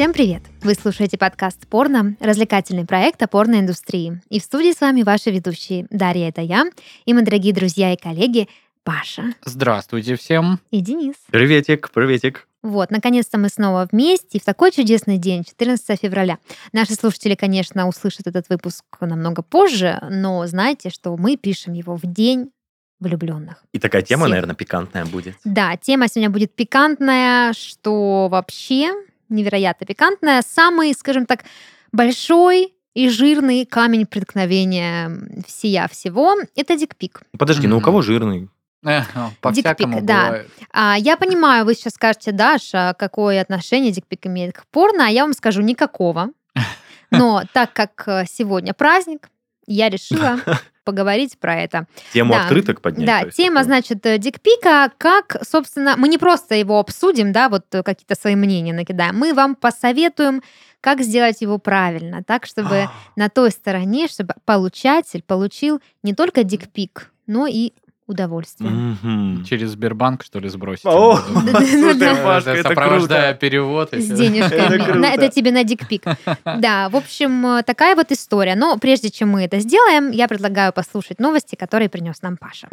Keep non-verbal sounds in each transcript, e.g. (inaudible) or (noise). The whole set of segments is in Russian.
Всем привет! Вы слушаете подкаст «Порно», развлекательный проект о порноиндустрии. И в студии с вами ваши ведущие Дарья, это я, и мои дорогие друзья и коллеги Паша Здравствуйте всем. и Денис. Приветик, приветик. Вот, наконец-то мы снова вместе и в такой чудесный день, 14 февраля. Наши слушатели, конечно, услышат этот выпуск намного позже, но знайте, что мы пишем его в день влюбленных. И такая тема, Всем. наверное, пикантная будет. Да, тема сегодня будет пикантная, что вообще невероятно пикантная. Самый, скажем так, большой и жирный камень преткновения всея всего — это дикпик. Подожди, ну у кого жирный? Э, По-всякому Дикпик, да. бывает. А, я понимаю, вы сейчас скажете, Даша, какое отношение дикпик имеет к порно, а я вам скажу никакого. (laughs) Но так как э, сегодня праздник, я решила (laughs) поговорить про это. Тему Да. открыток поднять? Да, тема, такое? значит, э, дикпика, как, собственно, мы не просто его обсудим, да, вот э, какие-то свои мнения накидаем, мы вам посоветуем, как сделать его правильно, так, чтобы на той стороне, чтобы получатель получил не только дикпик, но и удовольствие. Мгм. Через Сбербанк, что ли, сбросить? О, (laughs) Сопровождая перевод. С денежками. Это тебе на дикпик. (laughs) Да, в общем, э, такая вот история. Но прежде чем мы это сделаем, я предлагаю послушать новости, которые принес нам Паша.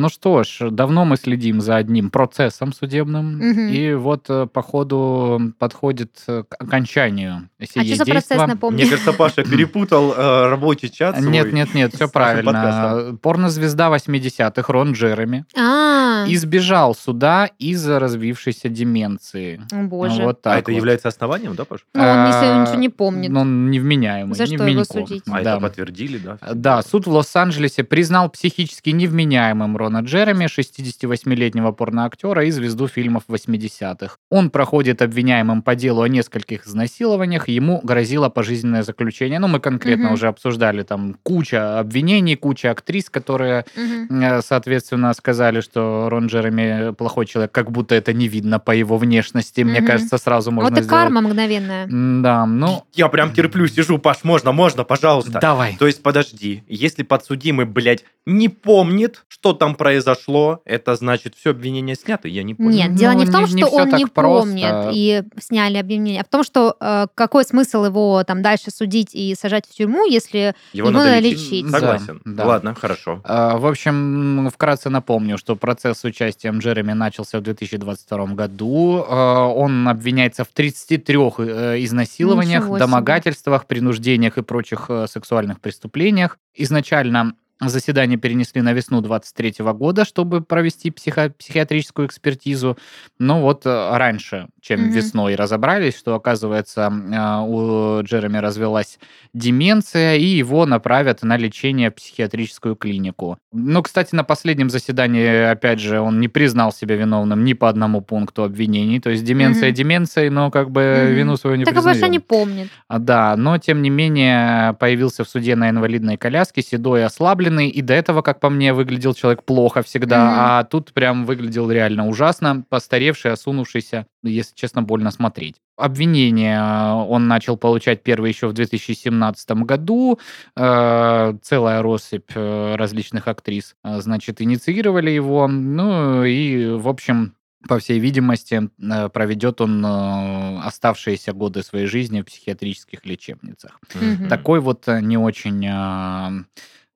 Ну что ж, давно мы следим за одним процессом судебным, Мгм. и вот э, по ходу подходит э, к окончанию А что за процесс, сие напомню? Мне кажется, Паша (laughs) перепутал э, рабочий чат. Нет, нет, нет, все правильно. Порнозвезда 80-х Рон Джереми А, избежал суда из-за развившейся деменции. о боже. Вот А так это вот. является основанием, да, Паша? Ну, он ничего, А, ничего не помнит. Он невменяемый. За что его судить? А Да. это подтвердили, да? Да, суд в Лос-Анджелесе признал психически невменяемым Рона Джереми, 68-летнего порноактера и звезду фильмов 80-х. Он проходит обвиняемым по делу о нескольких изнасилованиях, ему грозило пожизненное заключение. Ну, мы конкретно Мгм. уже обсуждали там куча обвинений, куча актрис, которые, э, соответственно, сказали, что Рон Джереми плохой человек, как будто это не видно по его внешности. Мне кажется, сразу можно Вот сделать. карма мгновенная. Да, ну, Я прям терплю, сижу, Паш, можно, можно, пожалуйста. давай. То есть, подожди, если подсудимый, блядь, не помнит, что там произошло, это значит, все обвинения сняты? Я не понял. Нет, дело не в том, что он не помнит и сняли обвинение, а в том, что какой смысл его там дальше судить и сажать в тюрьму, если его надо лечить. Согласен. Ладно, хорошо. В общем, вкратце напомню, что процесс с участием Джереми начался в 2022 году. А, Он обвиняется в 33 э, изнасилованиях, домогательствах, принуждениях и прочих э, сексуальных преступлениях. Изначально заседание перенесли на весну 23 года, чтобы провести психо- психиатрическую экспертизу. Но вот э, раньше, чем Мгм. весной, разобрались, что, оказывается, э, у Джереми развелась деменция, и его направят на лечение в психиатрическую клинику. Ну, кстати, на последнем заседании, опять же, он не признал себя виновным ни по одному пункту обвинений. То есть деменция Мгм. деменцией, но как бы Мгм. вину свою не так больше признаёт. не помнит. А, Да, но тем не менее появился в суде на инвалидной коляске, седой и ослабленный, и до этого, как по мне, выглядел человек плохо всегда, Мгм. а тут прям выглядел реально ужасно, постаревший, осунувшийся, если честно, больно смотреть. Обвинение э, он начал получать первый еще в 2017 году. Э, Целая россыпь э, различных актрис, значит, инициировали его. Ну и, в общем, по всей видимости, проведет он оставшиеся годы своей жизни в психиатрических лечебницах. Мгм. Такой вот не очень...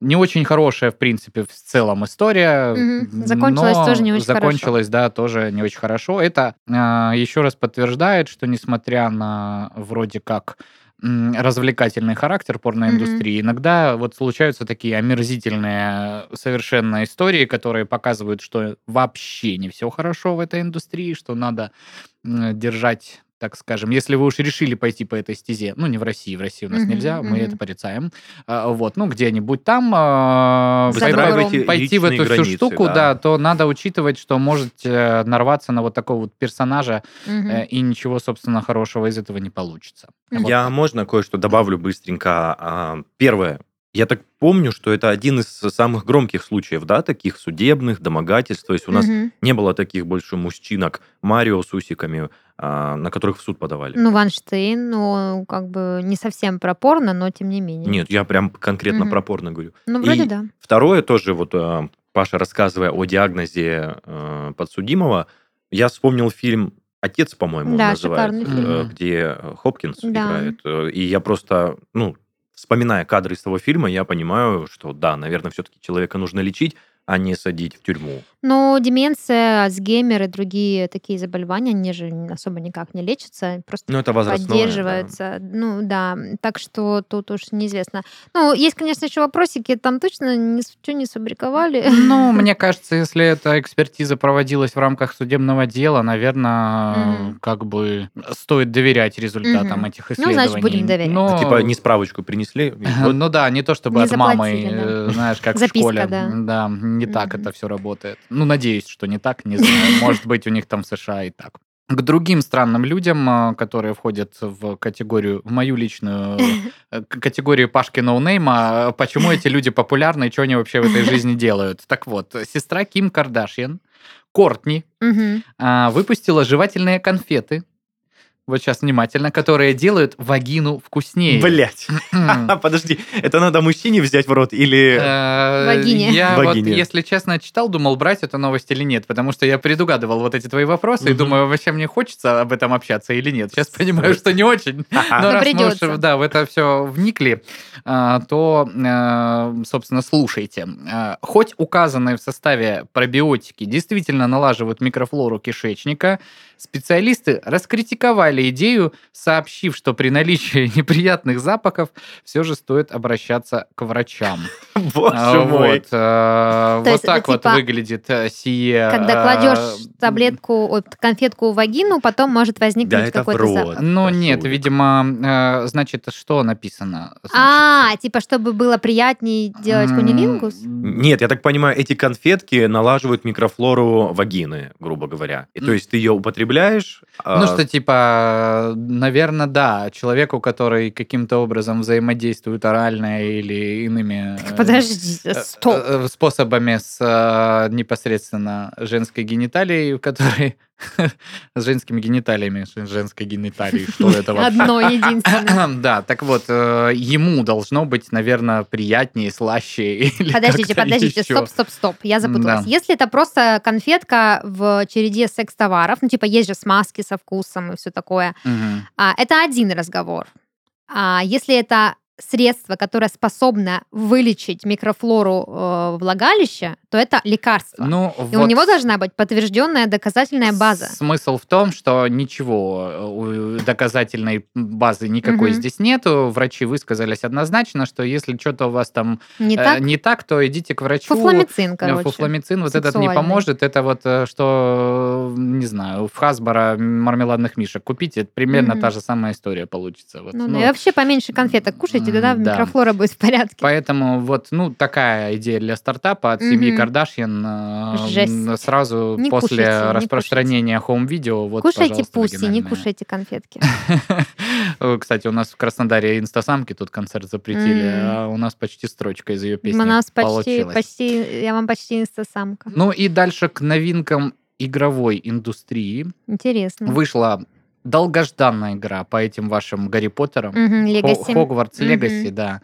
Не очень хорошая, в принципе, в целом история. Мгм. Закончилась тоже не очень хорошо. Закончилась, да, тоже не очень хорошо. Это э, еще раз подтверждает, что несмотря на вроде как развлекательный характер порноиндустрии, иногда вот случаются такие омерзительные совершенно истории, которые показывают, что вообще не все хорошо в этой индустрии, что надо держать так скажем, если вы уж решили пойти по этой стезе, ну, не в России, в России у нас Мгм, нельзя, мы мгм. это порицаем, а, вот, ну, где-нибудь там а, За пой- бугром. пойти в эту всю границы, штуку, да. да, то надо учитывать, что можете нарваться на вот такого вот персонажа, э, и ничего, собственно, хорошего из этого не получится. Вот Я можно кое-что добавлю быстренько. А, Первое. Я так помню, что это один из самых громких случаев, да, таких судебных, домогательств. То есть у нас Мгм. не было таких больше мужчинок Марио с усиками, а, на которых в суд подавали. Ну, Ванштейн, ну, как бы не совсем про порно, но тем не менее. Нет, я прям конкретно Мгм. про порно говорю. Ну, вроде И да. Второе тоже вот а, Паша, рассказывая о диагнозе э, подсудимого, я вспомнил фильм «Отец», по-моему, Да, называется, э, где Хопкинс Да. играет. Э, И я просто, ну, вспоминая кадры из того фильма, я понимаю, что да, наверное, все-таки человека нужно лечить, а не садить в тюрьму. Но деменция, Альцгеймер и другие такие заболевания, они же особо никак не лечатся, просто Ну, это возрастное. да. поддерживаются. Ну да, так что тут уж неизвестно. Ну, есть, конечно, еще вопросики, там точно ничего не сфабриковали. Ну, (laughs) мне кажется, если эта экспертиза проводилась в рамках судебного дела, наверное, как бы стоит доверять результатам этих Ну, исследований. значит, будем доверять. Но- Типа не справочку принесли. (laughs) Ну да, не то чтобы от мамы, э, знаешь, как в школе. да. Не так это все работает. Ну, надеюсь, что не так, не знаю. Может быть, у них там в США и так. К другим странным людям, э, которые входят в категорию, в мою личную э, категорию Пашки ноунейма, э, почему эти люди популярны и что они вообще в этой (laughs) жизни делают. Так вот, сестра Ким Кардашьян, Кортни, а, выпустила жевательные конфеты. Вот сейчас внимательно, которые делают вагину вкуснее. Блять. (laughs) Подожди, это надо мужчине взять в рот или... Э, Вагине. Я вот, если честно, читал, думал, брать эту новость или нет, потому что я предугадывал вот эти твои вопросы и думаю, вообще мне хочется об этом общаться или нет. Сейчас понимаю, что не очень. (laughs) Но раз мы уж, да, в это все вникли, а, то, э, собственно, слушайте. Хоть указанные в составе пробиотики действительно налаживают микрофлору кишечника, специалисты раскритиковали идею, сообщив, что при наличии (laughs) неприятных запахов все же стоит обращаться к врачам. (laughs) А, Боже мой. Вот, это так вот типа, выглядит э, сие... Когда э, кладешь таблетку, конфетку в вагину, потом может возникнуть какой-то запах. Ну, нет, видимо, э, значит, что написано? А, типа, чтобы было приятнее делать кунилингус? Нет, я так понимаю, эти конфетки налаживают микрофлору вагины, грубо говоря. То есть ты ее употребляешь... Ну, а, что, типа, наверное, да, человеку, который каким-то образом взаимодействует орально или иными... э, Подожди, э, стоп. э, способами с непосредственно женской гениталией, который (laughs) с женскими гениталиями, с женской гениталией, что это (laughs) вообще? Одно единственное. (laughs) Да, так вот, э, ему должно быть, наверное, приятнее, слаще. Подождите, подождите, стоп, стоп, стоп, я запуталась. Если это просто конфетка в череде секс-товаров, ну, типа, есть же смазки со вкусом и все такое, а, это один разговор. А если это средство, которое способно вылечить микрофлору э, влагалища, то это лекарство. Ну, И у него должна быть подтвержденная доказательная база. Смысл в том, что ничего э, доказательной базы никакой Мгм. здесь нету. Врачи высказались однозначно, что если что-то у вас там Не э, так? не так, то идите к врачу. Фуфламицин, Э, короче. Фуфламицин вот этот не Сексуальный. поможет. Это вот э, что, не знаю, в Хасбара мармеладных мишек купите, примерно Мгм. та же самая история получится. Вот, Ну, ну, да, и вообще поменьше конфеток кушайте, тогда да. микрофлора будет в порядке. Поэтому вот, ну, такая идея для стартапа от семьи Мгм. Кардашьян э, Жесть. сразу Не после кушайте, не распространения home-видео. Вот, кушайте pussy, не кушайте конфетки. (laughs) Кстати, у нас в Краснодаре инстасамки тут концерт запретили, а у нас почти строчка из ее песни У нас почти, получилась. почти, я вам почти инстасамка. Ну и дальше к новинкам игровой индустрии. Интересно. Вышла долгожданная игра по этим вашим Гарри Поттерам. Легаси. Хогвартс. Легаси, да.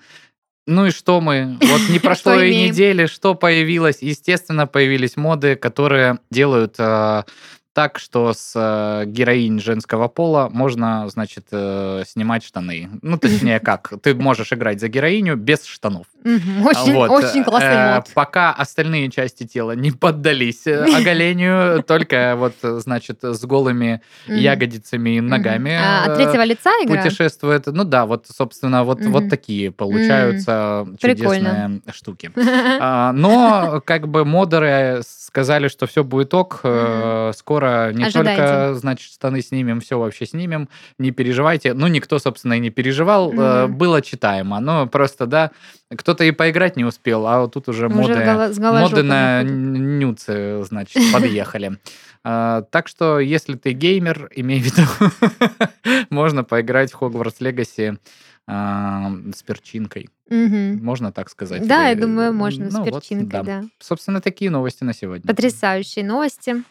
Ну и что мы? Вот не (laughs) прошло и недели, что появилось? Естественно, появились моды, которые делают э, так, что с э, героинь женского пола можно, значит, э, снимать штаны. Ну, точнее, как? Ты можешь играть за героиню без штанов. Очень, Вот, очень классный э, мод. Пока остальные части тела не поддались (laughs) оголению, только вот, значит, с голыми ягодицами и ногами. А, от третьего лица игра? путешествует. Ну да, вот, собственно, вот, вот такие получаются чудесные штуки. (laughs) А, Но как бы модеры сказали, что все будет ок, э, скоро не Ожидайте. только, значит, штаны снимем, все вообще снимем, не переживайте. Ну, никто, собственно, и не переживал, э, Мгм. было читаемо. Но просто, да, кто-то и поиграть не успел, а вот тут уже Уже моды, голо- моды на нюцы, значит, подъехали. А, (laughs) Так что, если ты геймер, имей в виду, (laughs) можно поиграть в Хогвартс Легаси а, с перчинкой. Мгм. Можно так сказать? Да, я думаю, можно с Ну вот, перчинкой, да. Собственно, такие новости на сегодня. Потрясающие новости.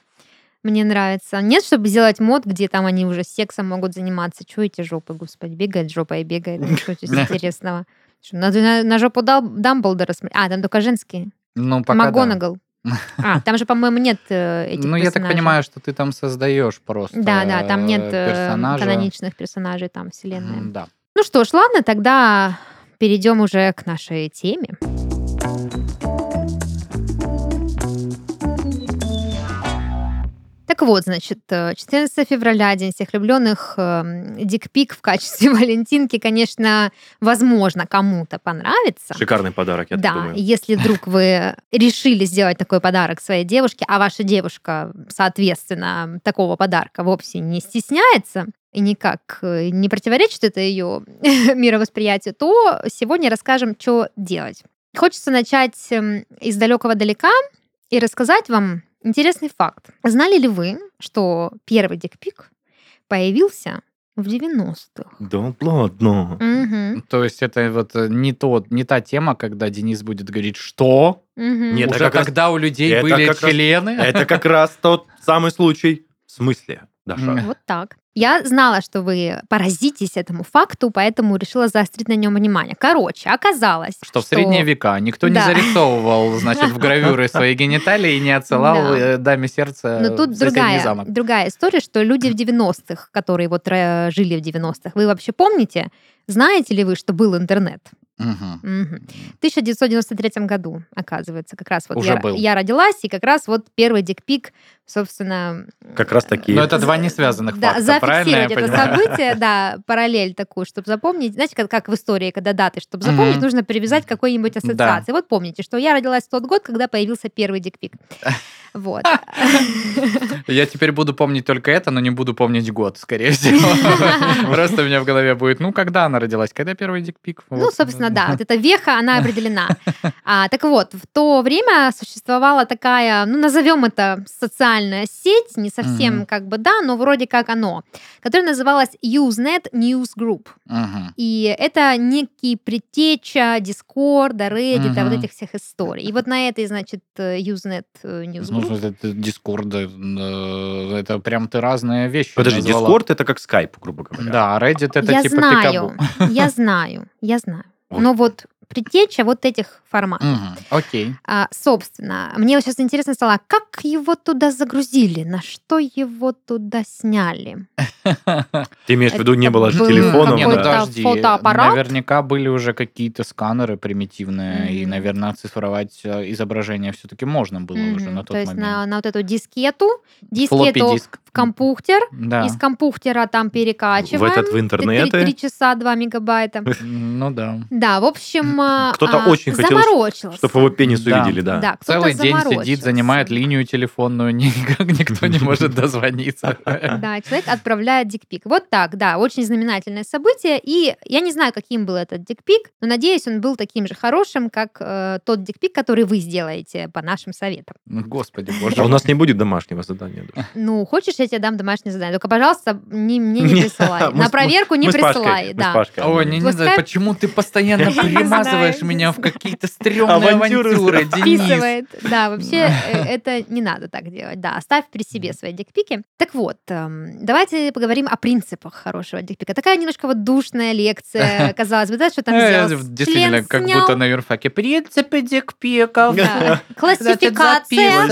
Мне нравится. Нет, чтобы сделать мод, где там они уже сексом могут заниматься. Чего эти жопы, господи, бегает жопа и бегает. (laughs) Что здесь интересного? Что, надо на, на жопу Дал- Дамблдора смотреть? А, там только женские. Ну, пока да. МакГонагал. (laughs) А, там же, по-моему, нет э, этих Ну, я так понимаю, что ты там создаешь просто Да, да, там нет э, персонажа. каноничных персонажей там вселенной. Да. Ну что ж, ладно, тогда перейдем уже к нашей теме. Так вот, значит, э, 14 февраля, День всех влюбленных, эм, дикпик в качестве (laughs) Валентинки, конечно, возможно, кому-то понравится. Шикарный подарок, я да, думаю. если вдруг вы решили сделать такой подарок своей девушке, а ваша девушка, соответственно, такого подарка вовсе не стесняется и никак э, не противоречит это ее (laughs) мировосприятию, то сегодня расскажем, что делать. Хочется начать эм, из далекого далека и рассказать вам интересный факт. Знали ли вы, что первый дикпик появился в 90-х? Да ладно. Мгм, То есть это вот э, не, тот, не та тема, когда Денис будет говорить, что? мгм. Нет, Уже как раз- когда у людей это были как раз- члены? Это как раз тот самый случай. В смысле, Даша? Вот так. Я знала, что вы поразитесь этому факту, поэтому решила заострить на нем внимание. Короче, оказалось, Что в средние века никто не Да. зарисовывал, значит, в гравюры (laughs) свои гениталии и не отсылал Да. э, даме сердца Но тут другая, замок. другая история, что люди в 90-х, которые вот э, жили в 90-х, вы вообще помните, знаете ли вы, что был интернет? В 1993 году, оказывается, как раз вот Уже я, был. я родилась, и как раз вот первый дикпик, собственно... Как раз таки. Но это два не связанных да, факта, зафиксировать это понимаю? событие, да, параллель такую, чтобы запомнить. Знаете, как, как в истории, когда даты, чтобы запомнить, Мгм. нужно привязать к какой-нибудь ассоциации. Вот помните, что я родилась в тот год, когда появился первый дикпик. Вот. (laughs) Я теперь буду помнить только это, но не буду помнить год, скорее всего. (laughs) Просто у меня в голове будет, ну, когда она родилась? Когда первый дикпик? Ну, собственно, да, вот эта веха, она определена. А, так вот, в то время существовала такая, ну, назовем это социальная сеть, не совсем как бы да, но вроде как оно, которая называлась Usenet News Group. И это некий предтеча Дискорда, Reddit, вот этих всех историй. И вот на этой, значит, э, Usenet э, News Ну, это Дискорд, э, это прям ты разные вещи Подожди. Дискорд это как скайп, грубо говоря. Да, Reddit это я типа знаю, Пикабу. я знаю, я знаю. Вот. Но вот предтеча вот этих форматов. Мгм. Окей. А, собственно, мне сейчас интересно стало, как его туда загрузили, на что его туда сняли. (laughs) Ты имеешь в виду, не было же был телефонов, Не, какой-то да? подожди, фотоаппарат? наверняка были уже какие-то сканеры примитивные, и, наверное, оцифровать э, изображение все-таки можно было уже на тот То есть момент. на, вот эту дискету, дискету диск. в компьютер, из компьютера там перекачиваем. В этот, в интернеты. Три часа, 2 мегабайта. (laughs) Ну да. Да, в общем, а, Кто-то а, очень хотел. Чтобы его пенис Да. увидели, да. Да, Целый день сидит, занимает линию телефонную, (laughs) никак никто не может дозвониться. (laughs) Да, человек отправляет дикпик. Вот так, да, очень знаменательное событие. И я не знаю, каким был этот дикпик, но надеюсь, он был таким же хорошим, как э, тот дикпик, который вы сделаете по нашим советам. Ну, Господи (laughs) боже. А у нас не будет домашнего задания. да? Ну, хочешь, я тебе дам домашнее задание? Только, пожалуйста, не, мне не присылай. На проверку не присылай. Да. Ой, не, не почему ты постоянно Я знаю. меня в какие-то стрёмные Авантюры. Денис. Да, вообще э, это не надо так делать. Да, оставь при себе свои дикпики. Так вот, эм, давайте поговорим о принципах хорошего дикпика. Такая немножко вот душная лекция, (laughs) казалось бы, да, что там Э, сделал? Действительно, как будто на юрфаке. Принципы дикпиков. Да. (laughs) Классификация.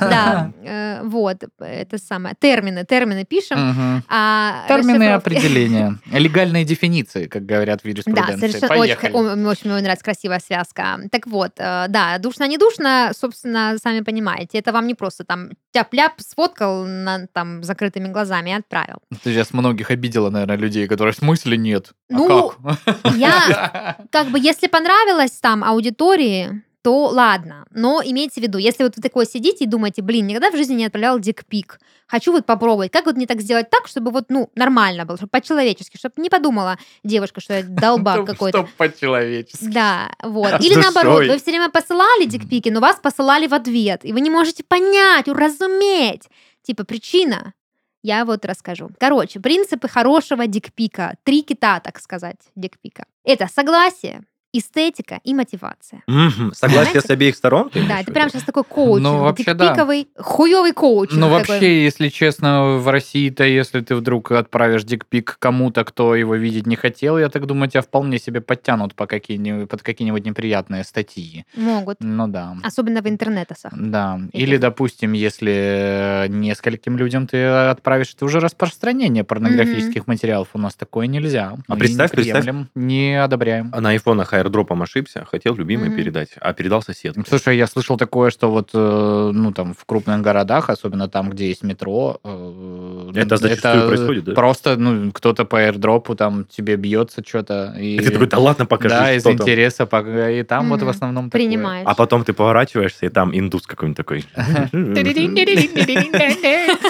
Да, (laughs) э, вот, это самое. Термины, термины пишем. А Термины определения. Легальные дефиниции, как говорят в Да, юриспруденции. совершенно очень, Поехали. Очень мне нравится красивая связка. Так вот, э, да, душно не душно, собственно, сами понимаете, это вам не просто там тяп-ляп сфоткал на, там закрытыми глазами и отправил. Ты сейчас многих обидела, наверное, людей, которые в смысле нет. А Ну, как? Я, (laughs) как бы, если понравилось там аудитории, то ладно. Но имейте в виду, если вот вы такое сидите и думаете, блин, никогда в жизни не отправлял дикпик, хочу вот попробовать, как вот мне так сделать так, чтобы вот, ну, нормально было, чтобы по-человечески, чтобы не подумала девушка, что я долбак (laughs) какой-то. Чтоб по-человечески. Да, вот. С Или наоборот, вы все время посылали дикпики, но вас посылали в ответ, и вы не можете понять, уразуметь. Типа, причина. Я вот расскажу. Короче, принципы хорошего дикпика. Три кита, так сказать, дикпика. Это согласие, эстетика и мотивация. Мгм. Согласие Понимаете? с обеих сторон? Да, это прям сейчас такой коучинг, Ну, вообще, да. дикпиковый, хуёвый коучинг. Ну, такой. вообще, если честно, в России-то, если ты вдруг отправишь дикпик кому-то, кто его видеть не хотел, я так думаю, тебя вполне себе подтянут по какие под какие-нибудь неприятные статьи. Могут. Ну да. Особенно в интернетосах. Да. Этих. Или, допустим, если нескольким людям ты отправишь, это уже распространение порнографических материалов. У нас такое нельзя. А Мы представь, не представь. приемлем, не одобряем. На айфонах аирдропом ошибся, хотел любимой Мгм. передать, а передал соседке. Слушай, я слышал такое, что вот, э, ну, там, в крупных городах, особенно там, где есть метро... э, Это зачастую происходит, да? Просто, ну, кто-то по airdropу там тебе бьется что-то. И, И ты такой, да ладно, покажи, да, из там. интереса, пока- и там вот в основном такое. Принимаешь. А потом ты поворачиваешься, и там индус какой-нибудь такой.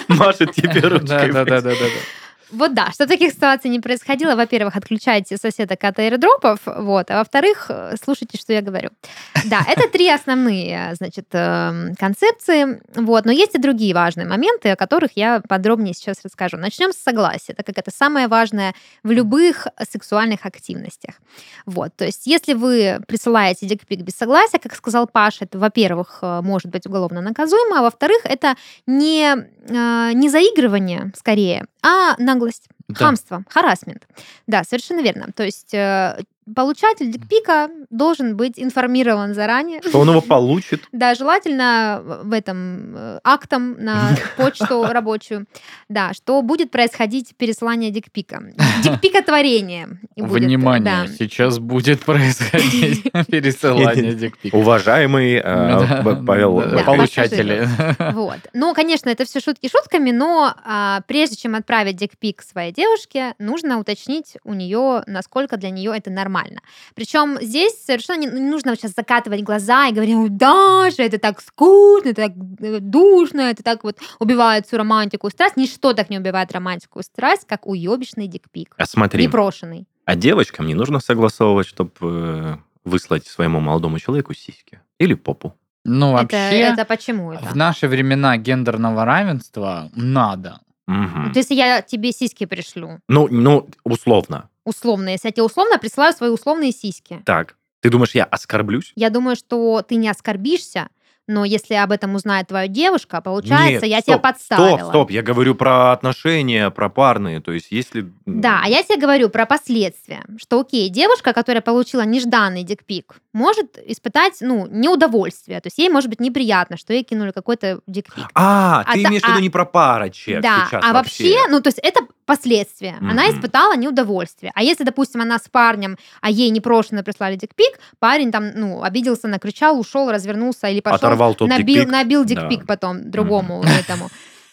Машет тебе ручкой. Да, да, да, да. Вот да, чтобы таких ситуаций не происходило, во-первых, отключайте соседок от аирдропов, вот, а во-вторых, слушайте, что я говорю. Да, это три основные, значит, эм, концепции, вот, но есть и другие важные моменты, о которых я подробнее сейчас расскажу. Начнем с согласия, так как это самое важное в любых сексуальных активностях. Вот, то есть если вы присылаете дикпик без согласия, как сказал Паша, это, во-первых, э, может быть уголовно наказуемо, а во-вторых, это не, э, не заигрывание, скорее, а наглость, Да. хамство, харасмент. Да, совершенно верно. То есть э, получатель дикпика должен быть информирован заранее. Что он его (laughs) получит? Да, желательно в этом э, актом на (laughs) почту рабочую, да, что будет происходить пересылание дикпика. Дикпикотворение. и (laughs) будет, Внимание, сейчас будет происходить пересылание дикпика. Уважаемый э, Павел, получатели. Вот. Ну, конечно, это все шутки шутками, но а, прежде чем отправить дикпик своей девушке, нужно уточнить у нее, насколько для нее это нормально. Причем здесь совершенно не, не нужно сейчас закатывать глаза и говорить, «Ой, Даша, это так скучно, это так э, душно, это так вот убивает всю романтику и страсть. Ничто так не убивает романтику и страсть, как уебищный дикпик. А смотри, Непрошенный. а девочкам не нужно согласовывать, чтобы выслать своему молодому человеку сиськи или попу. Ну, Это, вообще, это почему это? в наши времена гендерного равенства надо. Мгм. То есть я тебе сиськи пришлю, Ну, ну, условно. условно, если я тебе условно присылаю свои условные сиськи, Так. Ты думаешь, я оскорблюсь? Я думаю, что ты не оскорбишься, но если об этом узнает твоя девушка, получается, Нет, я стоп, тебя подставила. Стоп, стоп, я говорю про отношения, про парные. То есть, если... Да, а я тебе говорю про последствия, что окей, девушка, которая получила нежданный дикпик, может испытать, ну, неудовольствие, то есть ей может быть неприятно, что ей кинули какой-то дикпик. А, ты А имеешь в виду а- не про парочек да, сейчас а вообще, ну, то есть это последствия. Она Мгм. испытала неудовольствие. А если, допустим, она с парнем, а ей непрошенно прислали дикпик, парень там, ну, обиделся, накричал, ушел, развернулся или пошел Оторвал тот набил, дикпик. набил Да. дикпик потом другому (laughs) этому.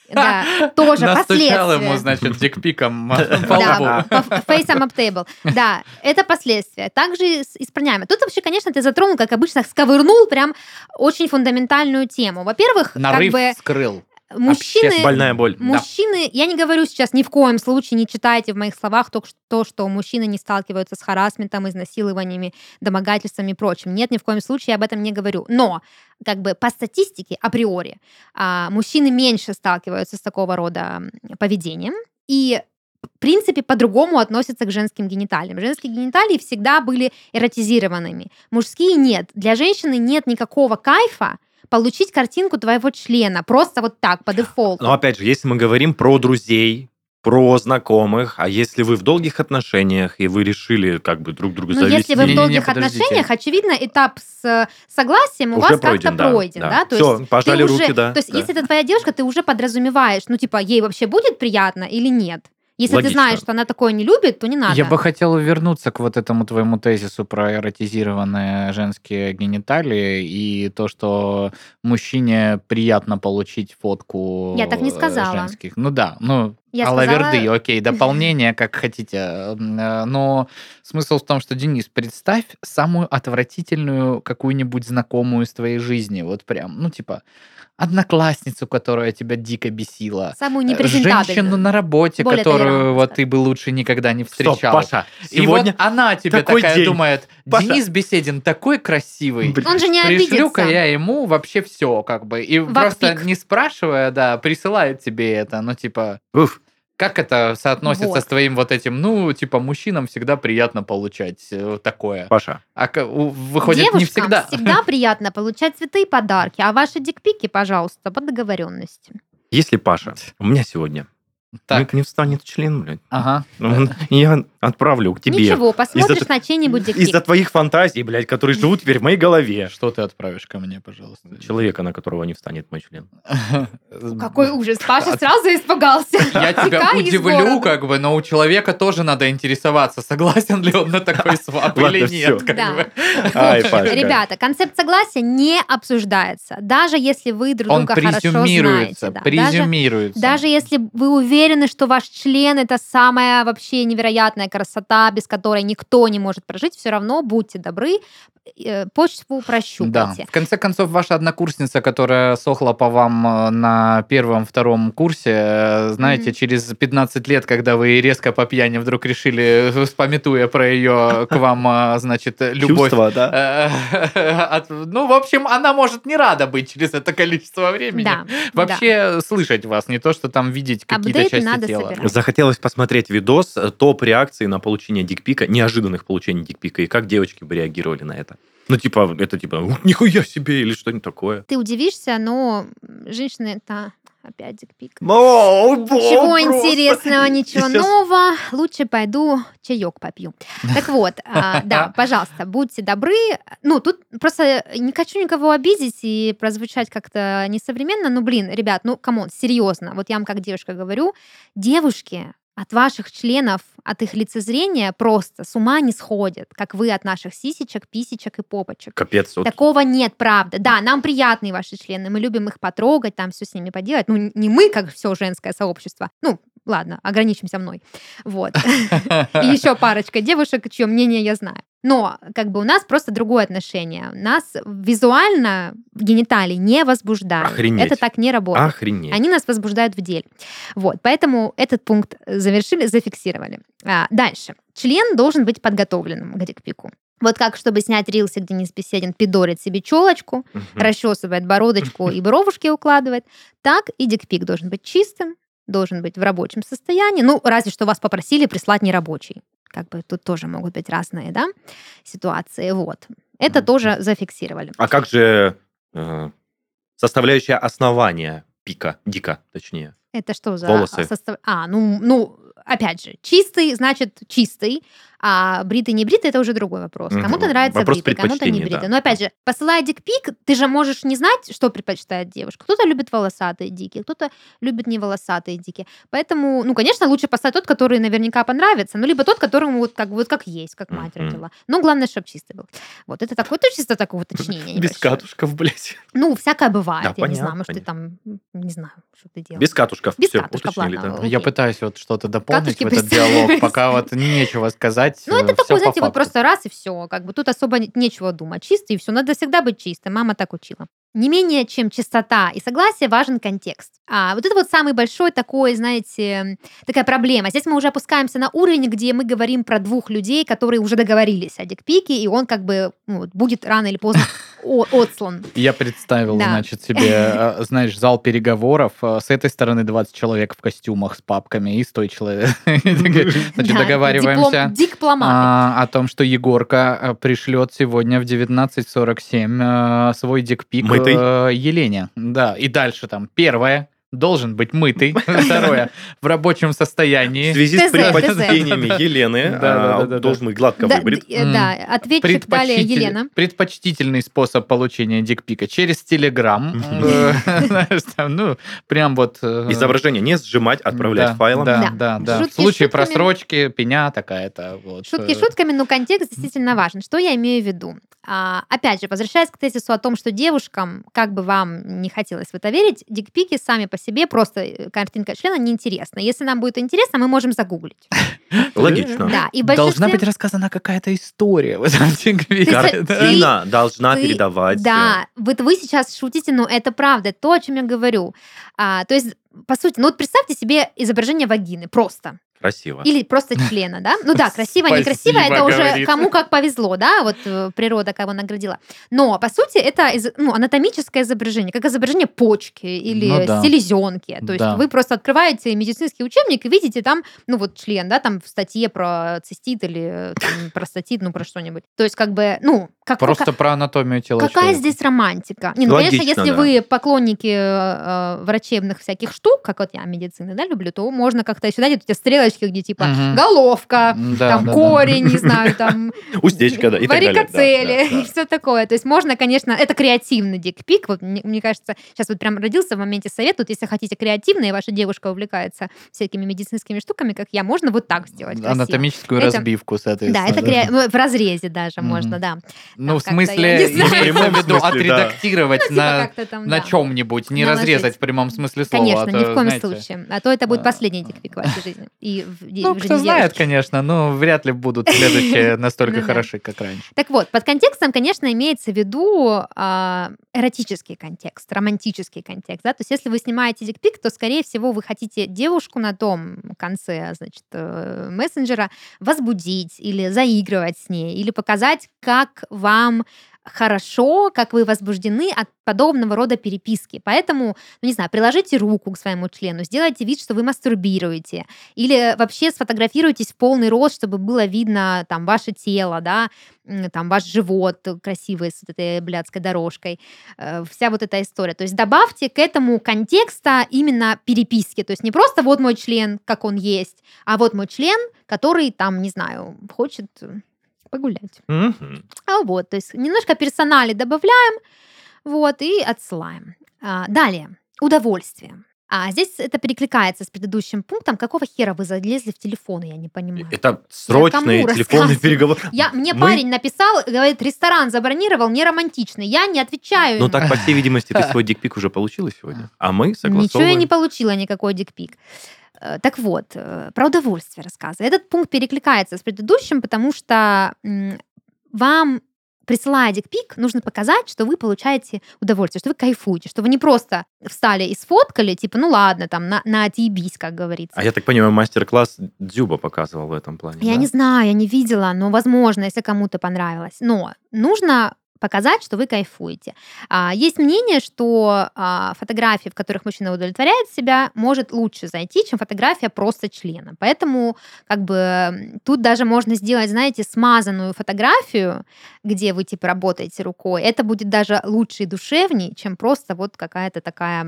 Да, тоже Настучал последствия. ему, значит, дикпиком (laughs) по Да, лбу. up table. Да, это последствия. Также и с, и с парнями. Тут вообще, конечно, ты затронул, как обычно, сковырнул прям очень фундаментальную тему. Во-первых, как Нарыв бы скрыл. Мужчины... Больная боль. Мужчины, я не говорю сейчас ни в коем случае, не читайте в моих словах то, что- то, что мужчины не сталкиваются с харасментом, изнасилованиями, домогательствами и прочим. Нет, ни в коем случае я об этом не говорю. Но, как бы по статистике, априори, а, мужчины меньше сталкиваются с такого рода поведением. И в принципе, по-другому относятся к женским гениталиям. Женские гениталии всегда были эротизированными. Мужские нет. Для женщины нет никакого кайфа получить картинку твоего члена. Просто вот так, по дефолту. Но опять же, если мы говорим про друзей, про знакомых, а если вы в долгих отношениях, и вы решили как бы друг друга Ну, завести... если вы в долгих подождите. отношениях, очевидно, этап с э, согласием у Уже вас как-то пройден, да, пройден, да. да? То Всё, есть пожали уже- руки, да, То есть, да. если это твоя девушка, ты уже подразумеваешь, ну, типа, ей вообще будет приятно или нет? Если Логично. ты знаешь, что она такое не любит, то не надо. Я бы хотел вернуться к вот этому твоему тезису про эротизированные женские гениталии и то, что мужчине приятно получить фотку Я так не сказала. женских. Ну да, ну Я Алаверды, сказала- окей, (laughs) дополнение, как хотите. Э, Но смысл в том, что, Денис, представь самую отвратительную какую-нибудь знакомую из твоей жизни. Вот прям, ну, типа, одноклассницу, которая тебя дико бесила. Самую э, непрезентабельную. Женщину на работе, Более которую вот ты бы лучше никогда не Стоп, встречал. Паша, И вот сегодня... она тебе такой такая день. думает, Паша. Денис Беседин такой красивый. Блин, Он же не Пришлю-ка обидится. я ему вообще все, как бы. И В просто не спрашивая, да, присылает тебе это. Ну, типа, Уф. Как это соотносится Вот. с твоим вот этим, ну, типа, мужчинам всегда приятно получать э, такое. Паша, А выходит, Девушкам не всегда. всегда (laughs) приятно получать цветы и подарки, а ваши дикпики, пожалуйста, по договоренности. если Паша у меня сегодня Так, не, не встанет член, блядь, ага. ну, я отправлю к тебе. Ничего, посмотришь Из-за- на чей-нибудь дикпик. Из-за твоих фантазий, блядь, которые живут теперь в моей голове. Что ты отправишь ко мне, пожалуйста? Человека, на которого не встанет мой член. (laughs) Какой ужас, Паша сразу испугался. (laughs) Я тебя удивлю, как бы, но у человека тоже надо интересоваться, согласен ли он на такой (laughs) свап или нет. Ребята, концепт согласия не обсуждается, даже если вы друг Он друга хорошо презюмируется, знаете. да. Даже, презюмируется. даже если вы уверены, что ваш член это самая вообще невероятная красота, без которой никто не может прожить, все равно будьте добры, э, почву Да. прощупайте. В конце концов, ваша однокурсница, которая сохла по вам э, на первом-втором курсе, э, знаете, Мгм. через 15 лет, когда вы резко по пьяни вдруг решили, вспомятуя про ее к вам, значит, любовь, Чувства, да? (laughs) от- ну, в общем, она может не рада быть через это количество времени. Да, Вообще слышать вас, не то, что там видеть какие-то части надо тела. собирать. Захотелось посмотреть видос э, топ реакции на получение дикпика, неожиданных получений дикпика, и как девочки бы реагировали на это. Ну, типа, это типа, «Ух, нихуя себе, или что-нибудь такое. Ты удивишься, но женщины это опять дикпик. О, Ничего просто. интересного, (laughs) ничего Сейчас- нового. Лучше пойду чаек попью. Так вот, а, (laughs) да, пожалуйста, будьте добры. Ну, тут просто не хочу никого обидеть и прозвучать как-то несовременно. Ну, блин, ребят, ну, come on, серьезно. Вот я вам как девушка говорю, девушки от ваших членов, от их лицезрения просто с ума не сходят, как вы от наших сисечек, писечек и попочек. Капец. вот. Такого нет, правда. Да, нам приятные ваши члены, мы любим их потрогать, там все с ними поделать. Ну, не мы, как все женское сообщество. Ну, ладно, ограничимся мной. Вот. (laughs) И еще парочка девушек, чье мнение я знаю. Но как бы у нас просто другое отношение. Нас визуально гениталии не возбуждают. Охренеть. Это так не работает. Охренеть. Они нас возбуждают в деле. Вот, поэтому этот пункт завершили, зафиксировали. А, дальше. Член должен быть подготовленным к дикпику. Вот как, чтобы снять рилсы, где Денис Беседин пидорит себе челочку, Мгм. расчесывает бородочку и бровушки укладывает, так и дикпик должен быть чистым, должен быть в рабочем состоянии. Ну, разве что вас попросили прислать нерабочий. Как бы тут тоже могут быть разные, да, ситуации. Вот. Это Мгм. тоже зафиксировали. А как же э, составляющая основания пика, дика, точнее? Это что за Волосы. состав- А, ну, ну, опять же, чистый значит чистый, а бритый не бритый это уже другой вопрос. Кому-то нравится Вопрос бритый, кому-то не бритый. да. Но опять же, посылая дикпик, ты же можешь не знать, что предпочитает девушка. Кто-то любит волосатые дикие, кто-то любит не волосатые дикие. Поэтому, ну, конечно, лучше послать тот, который наверняка понравится, ну, либо тот, которому вот как, вот как есть, как мать родила. Но главное, чтобы чистый был. Вот это такое то чисто такое уточнение. Без катушков, блядь. Ну, всякое бывает. Да, я не понятно, знаю, может, ты понятно. там, не знаю, что ты делаешь. Без катушков. Без Всё, катушков, уточнили, ладно. да. Я пытаюсь вот что-то дополнить Катушки в этот диалог, (laughs) пока вот нечего сказать. Ну, это э, такой, знаете, вот факту. просто раз и все. Как бы тут особо не- нечего думать. Чистый и все. Надо всегда быть чистым. Мама так учила. Не менее, чем чистота и согласие, важен контекст. А вот это вот самый большой такой, знаете, такая проблема. Здесь мы уже опускаемся на уровень, где мы говорим про двух людей, которые уже договорились о дикпике, и он как бы ну, будет рано или поздно (laughs) отслан. Я представил, Да. значит, себе, э, знаешь, зал переговоров. э, С этой стороны 20 человек в костюмах с папками, и с той человек. (laughs) Значит, Да, договариваемся диплом- а, о том, что Егорка э, пришлет сегодня в 19.47 э, свой дикпик Мытый? э, Елене. Да, и дальше там первое должен быть мытый, (laughs) второе в рабочем В состоянии. связи с предпочтениями (laughs) Елены а, должен быть гладко выбрит. э, да, ответчик далее Елена. Предпочтительный способ получения дикпика через Телеграм. (laughs) Э, Ну, прям вот... Изображение не сжимать, отправлять файлом. Да, Да. да. В случае просрочки, пеня такая-то. вот, Шутки шутками, но контекст действительно важен. Что я имею в виду? А, опять же, возвращаясь к тезису о том, что девушкам, как бы вам не хотелось в это верить, дикпики сами по себе, просто э, картинка члена неинтересна. Если нам будет интересно, мы можем загуглить. (laughs) Логично. Да, и в Должна большинстве- быть рассказана какая-то история в этом дикпике. Ты. Картина должна ты- передавать. Да, вот вы сейчас шутите, но это правда, то, о чем я говорю. А, то есть, по сути, ну вот представьте себе изображение вагины, просто. Красиво. Или просто члена, да? Ну да, красиво, некрасиво, это уже говорит. кому как повезло, да, вот э, природа кого наградила. Но, по сути, это из- ну, анатомическое изображение, как изображение почки или Ну да. селезенки. То есть Да. вы просто открываете медицинский учебник и видите там, ну вот член, да, там в статье про цистит или э, там, простатит, ну про что-нибудь. То есть как бы, ну, как Просто про анатомию тела Какая человека. здесь романтика? Не, ну, конечно, Логично, если да. вы поклонники э, врачебных всяких штук, как вот я медицины, да, люблю, то можно как-то сюда где-то стрелочки, где типа Мгм. головка, Да, там да, да. корень, не знаю, там (laughs) Уздечка, да, и так далее. Да, варикоцели да, да. (laughs) и все такое. То есть можно, конечно, это креативный дикпик. Вот мне, кажется, сейчас вот прям родился в моменте совет. Вот если хотите креативно, и ваша девушка увлекается всякими медицинскими штуками, как я, можно вот так сделать. Анатомическую разбивку, соответственно. Да, это ну, в разрезе даже можно, да. Ну, в я смысле, имеется в виду отредактировать Типа на, на да. чем-нибудь, не разрезать в прямом смысле слова. Конечно, а ни в коем знаете, случае. А то это будет а, последний дикпик в вашей (laughs) жизни. И де- Ну, кто жизни знает, конечно, но вряд ли будут следующие (laughs) настолько Ну да. хороши, как раньше. Так вот, под контекстом, конечно, имеется в виду а, эротический контекст, романтический контекст. То есть если вы снимаете дикпик, то, скорее всего, вы хотите девушку на том конце значит, э, мессенджера возбудить или заигрывать с ней, или показать, как вам хорошо, как вы возбуждены от подобного рода переписки. Поэтому, ну не знаю, приложите руку к своему члену, сделайте вид, что вы мастурбируете, или вообще сфотографируйтесь в полный рост, чтобы было видно там ваше тело, да, там ваш живот красивый с этой блядской дорожкой, э, вся вот эта история. То есть добавьте к этому контекста именно переписки, то есть не просто вот мой член, как он есть, а вот мой член, который там, не знаю, хочет погулять. Мгм. А вот, то есть немножко персонали добавляем, вот, и отсылаем. А, далее, удовольствие. А здесь это перекликается с предыдущим пунктом. Какого хера вы залезли в телефон, я не понимаю. Это срочные телефонные переговоры. Я, мне Мы- парень написал, говорит, ресторан забронировал, не романтичный. Я не отвечаю. Ну так, по всей видимости, ты (laughs) свой дикпик уже получила сегодня. А мы Ничего я согласовываем. не получила, никакой дикпик. Э, Так вот, э, про удовольствие рассказываю. Этот пункт перекликается с предыдущим, потому что вам, присылая дикпик, нужно показать, что вы получаете удовольствие, что вы кайфуете, что вы не просто встали и сфоткали, типа, ну ладно, там, на, на отъебись, как говорится. А я так понимаю, мастер-класс Дзюба показывал в этом плане. Я да? не знаю, я не видела, но возможно, если кому-то понравилось. Но нужно показать, что вы кайфуете. А, есть мнение, что а, фотографии, в которых мужчина удовлетворяет себя, может лучше зайти, чем фотография просто члена. Поэтому как бы тут даже можно сделать, знаете, смазанную фотографию, где вы типа работаете рукой. Это будет даже лучше и душевней, чем просто вот какая-то такая,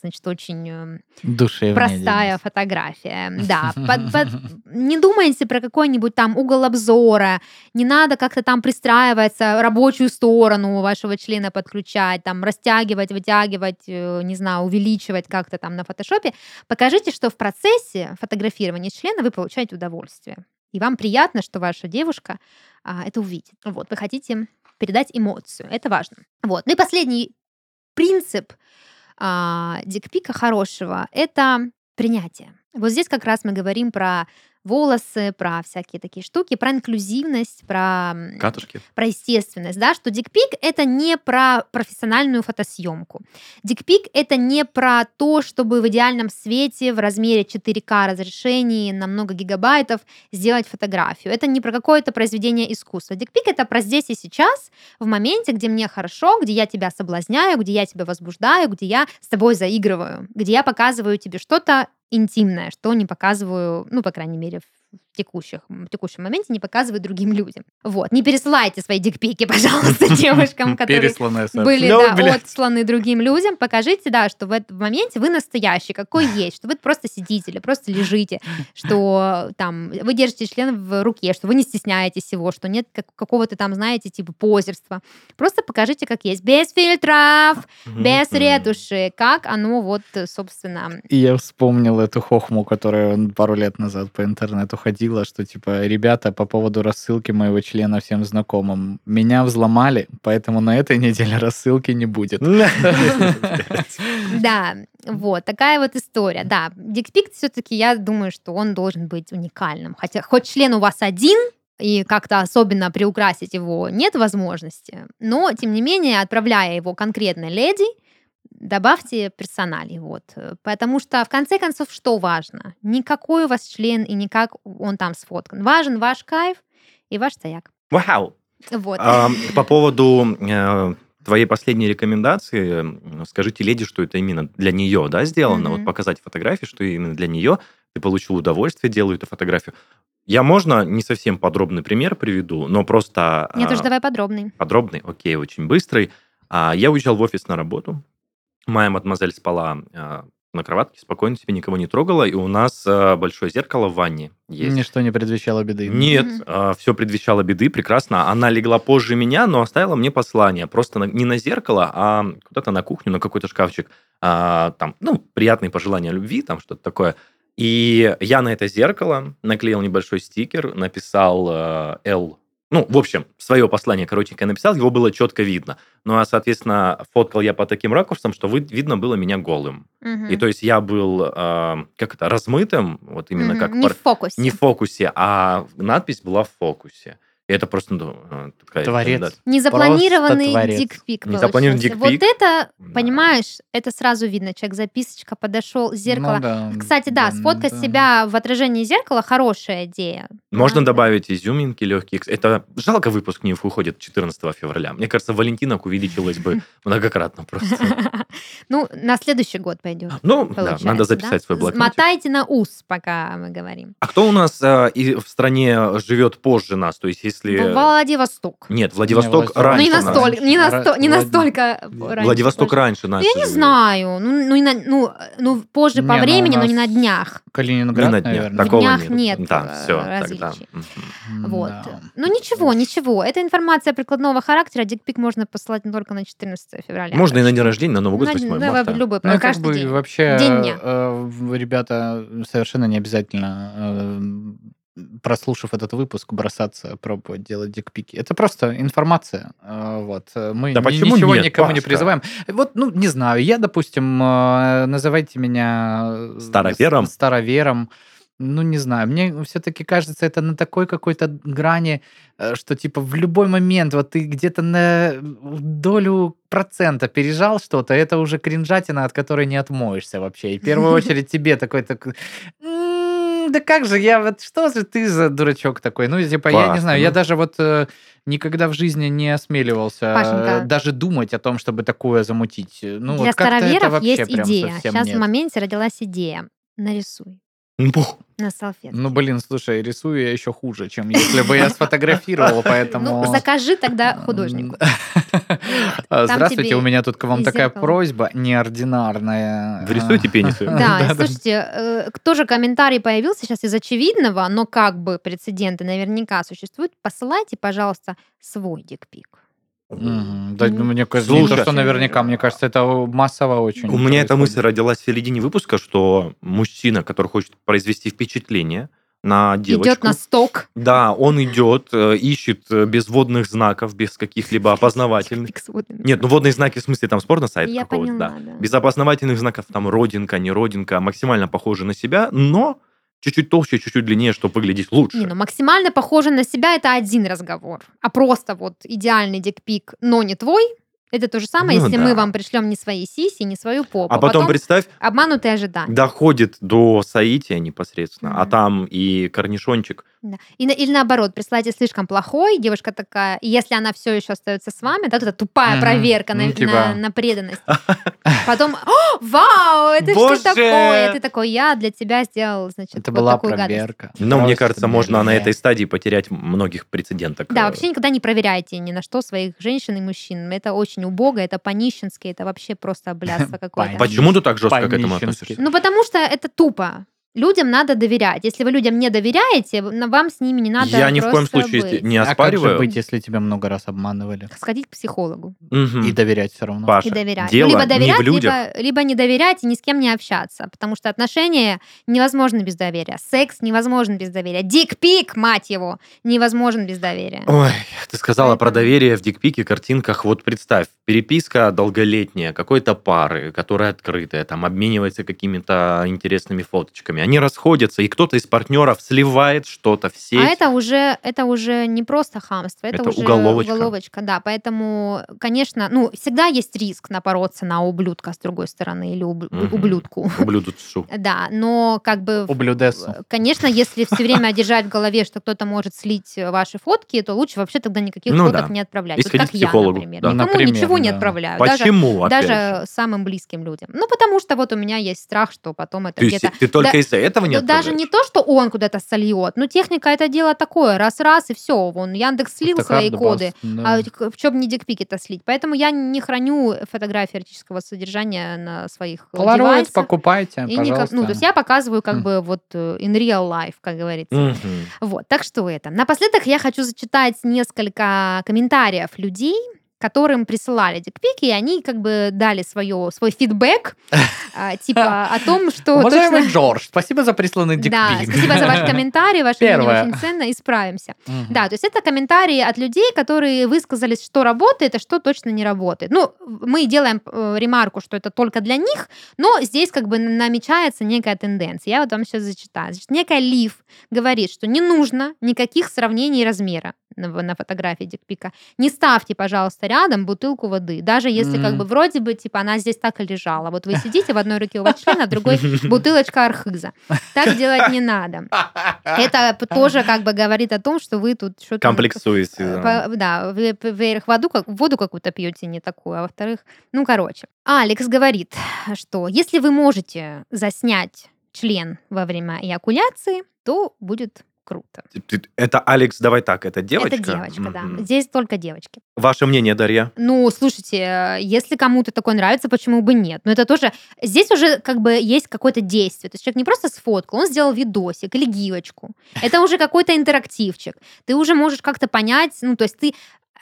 значит, очень э, Душевная простая фотография. (laughs) Да, под- под- не думайте про какой-нибудь там угол обзора, не надо как-то там пристраиваться, рабочую сторону вашего члена подключать, там растягивать, вытягивать, э, не знаю, увеличивать как-то там на фотошопе. Покажите, что в процессе фотографирования члена вы получаете удовольствие. И вам приятно, что ваша девушка а, это увидит. Вот, вы хотите передать эмоцию. Это важно. Вот. Ну и последний принцип а, дикпика хорошего – это принятие. Вот здесь как раз мы говорим про волосы, про всякие такие штуки, про инклюзивность, про, Катушки. про естественность, да, что дикпик это не про профессиональную фотосъемку. Дикпик это не про то, чтобы в идеальном свете в размере 4К разрешении на много гигабайтов сделать фотографию. Это не про какое-то произведение искусства. Дикпик это про здесь и сейчас, в моменте, где мне хорошо, где я тебя соблазняю, где я тебя возбуждаю, где я с тобой заигрываю, где я показываю тебе что-то интимное, что не показываю, ну, по крайней мере, текущих, в текущем моменте не показываю другим людям. Вот. Не пересылайте свои дикпики, (laughs) пожалуйста, (laughs) девушкам, которые были Ну, да, отсланы другим людям. Покажите, да, что в этом моменте вы настоящий, какой (laughs) есть, что вы просто сидите или просто лежите, что там вы держите член в руке, что вы не стесняетесь его, что нет как- какого-то там, знаете, типа позерства. Просто покажите, как есть. Без фильтров, без ретуши, как оно вот, э, собственно, И я вспомнил эту хохму, которая он пару лет назад по интернету ходила, что типа, ребята, по поводу рассылки моего члена всем знакомым, меня взломали, поэтому на этой неделе рассылки не будет. (laughs) Да, вот такая вот история. Да, дикпик все-таки, я думаю, что он должен быть уникальным. Хотя хоть член у вас один, и как-то особенно приукрасить его нет возможности, но, тем не менее, отправляя его конкретной леди, добавьте персоналей, вот. Потому что, в конце концов, что важно? Не какой у вас член и не как он там сфоткан. Важен ваш кайф и ваш стояк. Вау! Вот. А, по поводу э, твоей последней рекомендации, скажите леди, что это именно для нее, да, сделано? Мгм. Вот показать фотографии, что именно для нее. Ты получил удовольствие, делаю эту фотографию. Я, можно, не совсем подробный пример приведу, но просто... Нет, а, уж давай подробный. подробный, окей, очень быстрый. А, я уезжал в офис на работу. Моя мадемуазель спала а, на кроватке, спокойно себе никого не трогала, и у нас а, большое зеркало в ванне есть. Ничто не предвещало беды. Нет, Мгм. все предвещало беды, прекрасно. Она легла позже меня, но оставила мне послание. Просто на- не на зеркало, а куда-то на кухню, на какой-то шкафчик. А, там, ну, приятные пожелания любви, там что-то такое. И я на это зеркало наклеил небольшой стикер, написал э, L. Ну, в общем, свое послание коротенькое написал, его было четко видно. Ну, а, соответственно, фоткал я по таким ракурсам, что вы- видно было меня голым. Мгм. И то есть я был, э, как это, размытым, вот именно Мгм. как Не пар- в фокусе. не в фокусе, а надпись была в фокусе. И это просто ну, э, такая Творец. рекомендация. Незапланированный творец. дикпик. Незапланированный дикпик. Вот это, Да. понимаешь, это сразу видно. Человек записочка подошел, зеркало. Ну да, Кстати, да, сфоткать да. себя в отражении зеркала хорошая идея. Можно Да. добавить изюминки легкие. Это жалко выпуск не выходит 14 февраля. Мне кажется, валентинок увеличилось бы (laughs) многократно просто. (laughs) Ну, на следующий год пойдет. Ну, да, надо записать да? свой блокнотик. Мотайте на ус, пока мы говорим. А кто у нас э, и в стране живет позже нас? То есть, если... Владивосток. Нет, Владивосток Не, Владивосток Ну, раньше не нас. настолько, не, насто- не Влад- настолько раньше, Владивосток позже. раньше Ну, нас. я не знаю. Ну, ну, на- ну, ну, позже по Не, у времени, но не на днях. Калининград, Не на днях. наверное. Такого днях нет. нет, Да, э, все, тогда. различий. Мгм. Вот. Да. Ну ничего, ничего. Эта информация прикладного характера. Дикпик можно посылать не только на 14 февраля. Можно и на день рождения, на Новый год, на- 8 да, марта. в любой, Ну, и как каждый бы день. вообще, День дня. э, в- ребята, совершенно не обязательно, э, прослушав этот выпуск, бросаться, пробовать делать дикпики. Это просто информация. э, Вот. Мы Да ни- почему ничего нет, никому не Пашка? призываем. Вот, ну, не знаю, я, допустим, э, называйте меня... э, Старовером? Старовером. Ну, не знаю, мне все-таки кажется, это на такой какой-то грани, э, что типа в любой момент вот ты где-то на долю процента пережал что-то, это уже кринжатина, от которой не отмоешься вообще. И в первую (laughs) очередь тебе такой такой... «М, Да как же, я вот что же ты за дурачок такой? Ну, типа, я не знаю, я ну. даже вот э, никогда в жизни не осмеливался э, Пашенька. даже думать о том, чтобы такое замутить. Ну, Для вот это староверов вообще есть идея. Сейчас нет. в моменте родилась идея. Нарисуй Бух. на салфетке. Ну, блин, слушай, рисую я еще хуже, чем если бы я сфотографировал, (laughs) поэтому... Ну, закажи тогда художнику. (laughs) А, Здравствуйте, у меня тут к вам такая просьба неординарная. Вы рисуете пенисы? (laughs) Да, слушайте, э, тоже комментарий появился сейчас из очевидного, но как бы прецеденты наверняка существуют. Посылайте, пожалуйста, свой дикпик. Да, ну, мне кажется, не то, Слушай. что наверняка, мне кажется, это массово очень. У меня эта мысль родилась в середине выпуска, что мужчина, который хочет произвести впечатление на девочку, Идет на сток. да, он идет, э, ищет э, без водных знаков, без каких-либо опознавательных. Нет, ну водные знаки в смысле там спорно сайт Я какого-то, поняла, да. да. Без опознавательных знаков там родинка, не родинка, максимально похожи на себя, но чуть-чуть толще, чуть-чуть длиннее, чтобы выглядеть лучше. Не, ну максимально похоже на себя это один разговор. А просто вот идеальный дикпик, но не твой, это то же самое, Ну если да. мы вам пришлем не свои сиси, не свою попу. а потом, представь, обманутые ожидания. доходит до соития непосредственно, а Мгм. там и корнишончик. Да. И или наоборот, прислайте слишком плохой, девушка такая, и если она все еще остается с вами, да, эта тупая Мгм. проверка на, Ну, типа. на- на преданность. (laughs) Потом, «О, вау, это Боже! что такое? Ты такой, я для тебя сделал, значит, Это вот была такую гадость. проверка. Но мне Просто кажется, можно на этой стадии потерять многих прецеденток. Да, Э, вообще никогда не проверяйте ни на что своих женщин и мужчин. Это очень убого, это по-нищенски, это вообще просто (laughs) облядство какое-то. Почему ты так жестко к этому относишься? Ну, потому что это тупо. Людям надо доверять. Если вы людям не доверяете, вам с ними не надо Я ни в коем просто случае быть. не А как же оспариваю. быть, если тебя много раз обманывали? Сходить к психологу Мгм. И доверять все равно. Паша, и доверять. дело либо не доверять, в людях. либо, либо не доверять и ни с кем не общаться. Потому что отношения невозможны без доверия. Секс невозможен без доверия. Дикпик, мать его, невозможен без доверия. Ой, ты сказала про Поэтому- доверие в дикпике, картинках. Вот представь, переписка долголетняя какой-то пары, которая открытая, там обменивается какими-то интересными фоточками. Они расходятся, и кто-то из партнеров сливает что-то в сеть. А это уже, это уже не просто хамство, это, Это уже уголовочка. уголовочка, да. Поэтому, конечно, ну, всегда есть риск напороться на ублюдка с другой стороны или уб- Мгм. ублюдку. (laughs) Ублюдцу. Да, но как бы... Ублюдессу. Конечно, если все время держать в голове, что кто-то может слить ваши фотки, то лучше вообще тогда никаких Ну фоток да. не отправлять. И Вот как к я, психологу, например. да. Никому Например, ничего не да. отправляю. Даже, Почему, даже же? самым близким людям. Ну, потому что вот у меня есть страх, что потом это Ты, где-то... ты только Да- из-за этого не Ну, даже не то, что он куда-то сольет, но техника это дело такое, раз-раз и все. Вон, Яндекс слил Это свои коды, boss, а да. в чем не дикпики-то слить? Поэтому я не храню фотографии эротического содержания на своих Polaroid девайсах. покупайте, И пожалуйста. ну, то есть я показываю как М. бы вот э, in real life, как говорится. Мгм. Вот, так что это. Напоследок я хочу зачитать несколько комментариев людей, которым присылали дикпики, и они как бы дали свое, свой фидбэк, (laughs) а, типа о том, что Уважаемый. Джордж, спасибо за присланный Да, дикпик. спасибо за ваш (laughs) комментарий, ваше мнение очень ценно, исправимся. Да, то есть это комментарии от людей, которые высказались, что работает, а что точно не работает. Ну, мы делаем э, ремарку, что это только для них, но здесь как бы намечается некая тенденция. Я вот вам сейчас зачитаю. Значит, некая Лив говорит, что не нужно никаких сравнений размера на, на фотографии дикпика. Не ставьте, пожалуйста, рядом бутылку воды, даже если как М. бы вроде бы, типа, она здесь так и лежала. Вот вы сидите, в одной руке у вас член, а в другой (laughs) бутылочка архиза. Так делать не надо. Это тоже как бы говорит о том, что вы тут что-то... Комплексуете. э, да. Да, вы, во-первых, воду, как, воду какую-то пьете не такую, а во-вторых, ну, короче. Алекс говорит, что если вы можете заснять член во время эякуляции, то будет круто. Это Алекс, давай так, это девочка? Это девочка, да. Здесь только девочки. Ваше мнение, Дарья? Ну, слушайте, э, если кому-то такое нравится, почему бы нет? Но это тоже... Здесь уже как бы есть какое-то действие. То есть человек не просто сфоткал, он сделал видосик или гивочку. Это уже какой-то интерактивчик. Ты уже можешь как-то понять, ну, то есть ты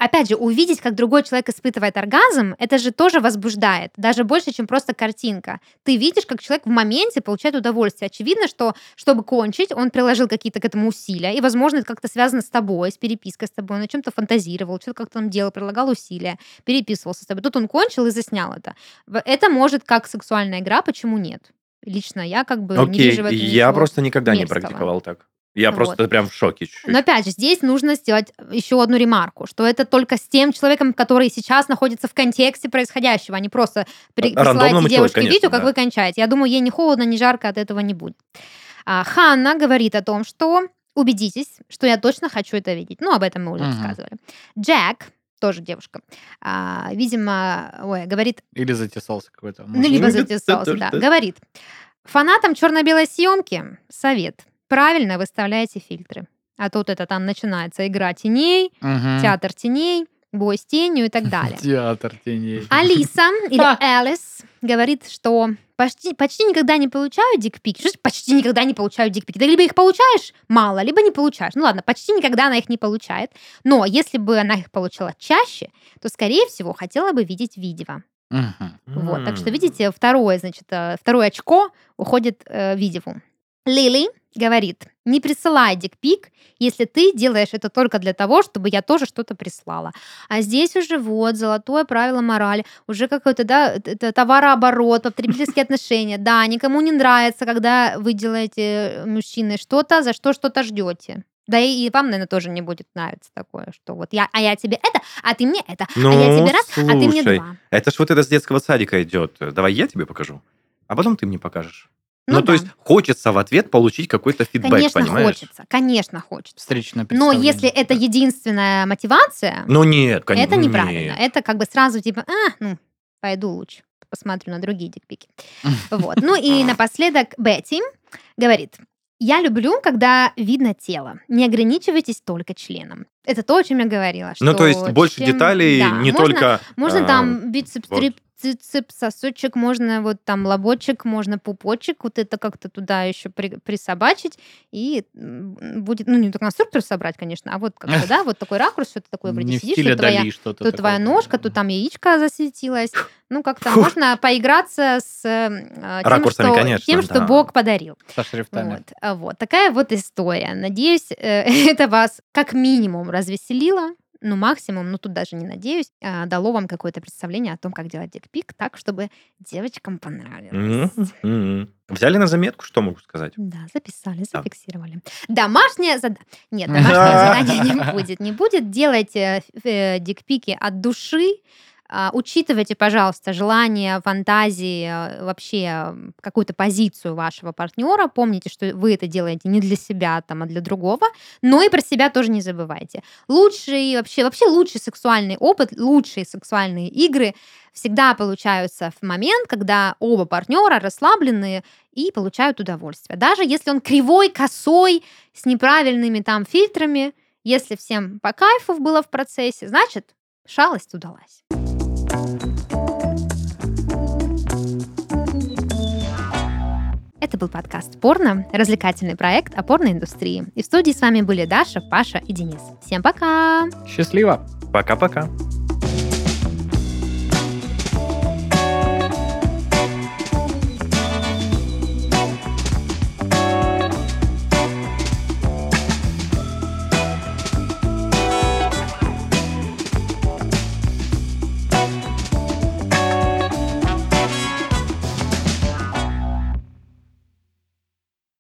Опять же, увидеть, как другой человек испытывает оргазм, это же тоже возбуждает, даже больше, чем просто картинка. Ты видишь, как человек в моменте получает удовольствие. Очевидно, что, чтобы кончить, он приложил какие-то к этому усилия, и, возможно, это как-то связано с тобой, с перепиской с тобой, он о чем-то фантазировал, что-то как-то там делал, прилагал усилия, переписывался с тобой. Тут он кончил и заснял это. Это может как сексуальная игра, почему нет? Лично я как бы не Окей, вижу в этом я просто никогда не мерзкого. практиковал так. Я Вот. просто прям в шоке чуть-чуть. Но опять же, здесь нужно сделать еще одну ремарку, что это только с тем человеком, который сейчас находится в контексте происходящего, а не просто при- присылаете девушке конечно, видео, как да. вы кончаете. Я думаю, ей не холодно, не жарко от этого не будет. А, Ханна говорит о том, что убедитесь, что я точно хочу это видеть. Ну, об этом мы уже Мгм. рассказывали. Джек, тоже девушка, а, видимо, ой, говорит, Или затесался какой-то. ну, либо (laughs) затесался, да, говорит, фанатам черно-белой съемки совет. Правильно выставляйте фильтры. А тут это там начинается игра теней, Мгм. театр теней, бой с тенью и так далее. (laughs) Театр теней. Алиса (laughs) или Элис говорит, что почти, почти никогда не получаю дикпики. Что значит почти никогда не получаю дикпики? Ты либо их получаешь мало, либо не получаешь. Ну ладно, почти никогда она их не получает. Но если бы она их получала чаще, то, скорее всего, хотела бы видеть видео. Мгм. Вот, так что, видите, второе, значит, э, второе очко уходит э, видеву. Лили говорит, не присылай дикпик, если ты делаешь это только для того, чтобы я тоже что-то прислала. А здесь уже вот золотое правило морали, уже какой-то, да, товарооборот, потребительские (laughs) отношения. Да, никому не нравится, когда вы делаете э, мужчины что-то, за что что-то ждете. Да и, и вам, наверное, тоже не будет нравиться такое, что вот я, а я тебе это, а ты мне это, а я Ну, тебе раз, а ты мне слушай, два. Это ж вот это с детского садика идет. Давай я тебе покажу, а потом ты мне покажешь. Ну, то да. есть хочется в ответ получить какой-то фидбэк, Конечно, понимаешь? хочется, конечно, хочется. Встречное Но если это единственная мотивация, Ну нет, конечно. это неправильно. нет. Это как бы сразу типа, а, ну, пойду лучше, посмотрю на другие дикпики. (laughs) Вот. Ну и напоследок Бетти говорит, я люблю, когда видно тело. Не ограничивайтесь только членом. Это то, о чем я говорила. Ну, то есть больше чем- деталей, да, не можно- только... Можно а, там бицепс, вот. Трицепс, сосочек, можно вот там лобочек, можно пупочек, вот это как-то туда еще при- присобачить, и будет, ну, не только конструктор собрать, конечно, а вот как-то, (laughs) да, вот такой ракурс, что-то такое вроде Не сидишь, тут твоя, что-то тут твоя такое. ножка, тут там яичко засветилось, ну, как-то Фу. можно поиграться с э, тем, Ракурсами, что, конечно, тем, что да. Бог подарил. Со шрифтами. Вот, вот такая вот история. Надеюсь, э, (laughs) это вас как минимум развеселило. Ну, максимум, ну, тут даже не надеюсь, а, дало вам какое-то представление о том, как делать дикпик так, чтобы девочкам понравилось. Мгм. Взяли на заметку, что могу сказать? Да, записали, Да. зафиксировали. Домашнее задание. Нет, (laughs) домашнее задание не будет. Не будет. Делайте э, дикпики от души. А, Учитывайте, пожалуйста, желание, фантазии, э, вообще какую-то позицию вашего партнера. Помните, что вы это делаете не для себя, там, а для другого. Но и про себя тоже не забывайте. Лучший, вообще, вообще лучший сексуальный опыт, лучшие сексуальные игры всегда получаются в момент, когда оба партнера расслабленные и получают удовольствие. Даже если он кривой, косой, с неправильными там фильтрами, если всем по кайфу было в процессе, значит, шалость удалась. Это был подкаст «Порно», развлекательный проект о порноиндустрии. И в студии с вами были Даша, Паша и Денис. Всем пока! Счастливо! Пока-пока.